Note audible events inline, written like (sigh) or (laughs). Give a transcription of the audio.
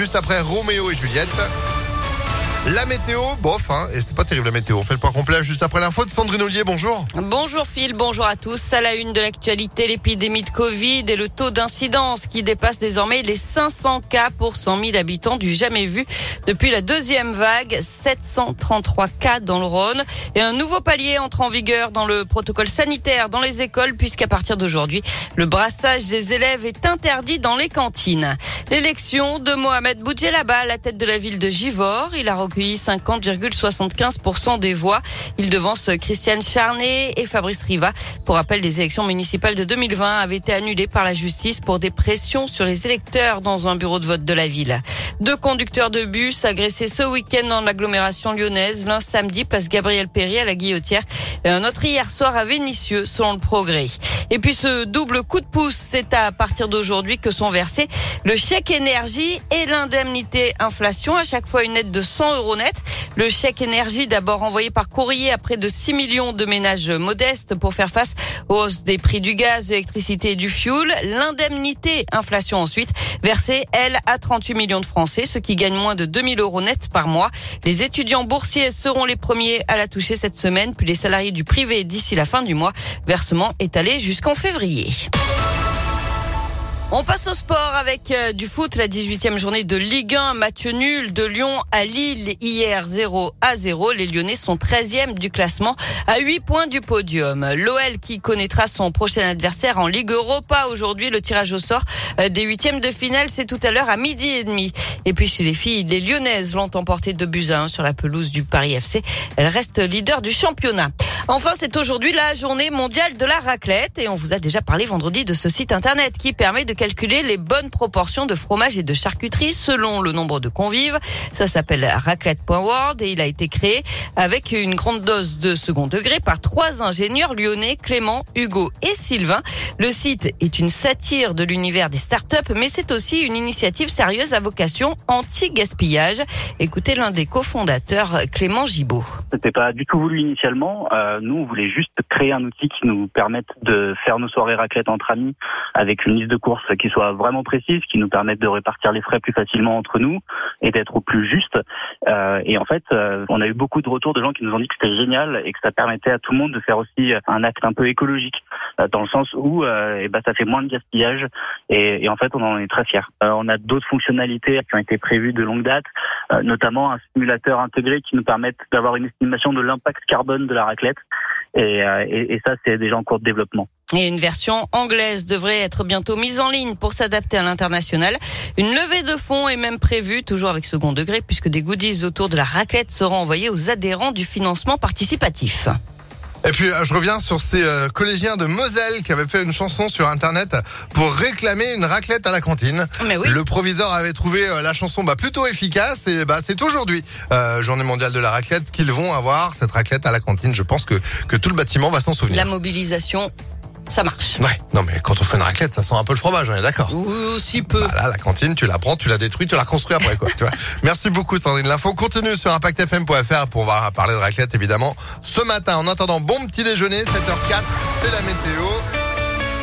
juste après Roméo et Juliette. La météo, bof, hein, et c'est pas terrible la météo. On fait le point complet juste après l'info de Sandrine Ollier. Bonjour. Bonjour Phil, bonjour à tous. À la une de l'actualité, l'épidémie de Covid et le taux d'incidence qui dépasse désormais les 500 cas pour 100 000 habitants du jamais vu depuis la deuxième vague. 733 cas dans le Rhône et un nouveau palier entre en vigueur dans le protocole sanitaire dans les écoles puisqu'à partir d'aujourd'hui, le brassage des élèves est interdit dans les cantines. L'élection de Mohamed Boudjelaba à la tête de la ville de Givor, il a recueilli 50,75% des voix. Il devance Christiane Charnet et Fabrice Riva. Pour rappel, les élections municipales de 2020 avaient été annulées par la justice pour des pressions sur les électeurs dans un bureau de vote de la ville. Deux conducteurs de bus agressés ce week-end dans l'agglomération lyonnaise. L'un samedi, place Gabriel Péry à la Guillotière et un autre hier soir à Vénissieux, selon le progrès. Et puis ce double coup de pouce, c'est à partir d'aujourd'hui que sont versés le chèque énergie et l'indemnité inflation. À chaque fois une aide de 100 euros net. Le chèque énergie d'abord envoyé par courrier à près de 6 millions de ménages modestes pour faire face aux hausses des prix du gaz, de l'électricité et du fuel. L'indemnité inflation ensuite versée, elle, à 38 millions de Français, ceux qui gagnent moins de 2000 euros net par mois. Les étudiants boursiers seront les premiers à la toucher cette semaine, puis les salariés du privé d'ici la fin du mois. Versement étalé février. On passe au sport avec euh, du foot, la 18e journée de Ligue 1, match nul de Lyon à Lille hier 0 à 0. Les Lyonnais sont 13e du classement à 8 points du podium. L'OL qui connaîtra son prochain adversaire en Ligue Europa aujourd'hui. Le tirage au sort euh, des huitièmes de finale, c'est tout à l'heure à midi et demi. Et puis chez les filles, les Lyonnaises l'ont emporté de buts à 1 sur la pelouse du Paris FC. Elles restent leader du championnat. Enfin, c'est aujourd'hui la journée mondiale de la raclette et on vous a déjà parlé vendredi de ce site internet qui permet de calculer les bonnes proportions de fromage et de charcuterie selon le nombre de convives. Ça s'appelle raclette.world et il a été créé avec une grande dose de second degré par trois ingénieurs lyonnais, Clément, Hugo et Sylvain. Le site est une satire de l'univers des startups, mais c'est aussi une initiative sérieuse à vocation anti-gaspillage. Écoutez l'un des cofondateurs, Clément Gibaud. C'était pas du tout voulu initialement. Euh, nous, on voulait juste créer un outil qui nous permette de faire nos soirées raclette entre amis avec une liste de courses qui soit vraiment précise, qui nous permette de répartir les frais plus facilement entre nous et d'être au plus juste. Euh, et en fait, euh, on a eu beaucoup de retours de gens qui nous ont dit que c'était génial et que ça permettait à tout le monde de faire aussi un acte un peu écologique, euh, dans le sens où eh ben, ça fait moins de gaspillage et, et, en fait, on en est très fiers. on a d'autres fonctionnalités qui ont été prévues de longue date, notamment un simulateur intégré qui nous permet d'avoir une estimation de l'impact carbone de la raclette. Et, et, et ça, c'est déjà en cours de développement. Et une version anglaise devrait être bientôt mise en ligne pour s'adapter à l'international. Une levée de fonds est même prévue, toujours avec second degré, puisque des goodies autour de la raclette seront envoyés aux adhérents du financement participatif. Et puis je reviens sur ces euh, collégiens de Moselle qui avaient fait une chanson sur internet pour réclamer une raclette à la cantine. Mais oui. Le proviseur avait trouvé euh, la chanson bah, plutôt efficace et bah c'est aujourd'hui euh, journée mondiale de la raclette qu'ils vont avoir cette raclette à la cantine. Je pense que que tout le bâtiment va s'en souvenir. La mobilisation ça marche. Ouais, non mais quand on fait une raclette, ça sent un peu le fromage, on est d'accord. Aussi peu. Voilà, la cantine, tu la prends, tu la détruis, tu la reconstruis après quoi. tu vois. (laughs) Merci beaucoup Sandrine. L'info continue sur impactfm.fr pour voir parler de raclette évidemment ce matin. En attendant, bon petit déjeuner, 7h04, c'est la météo.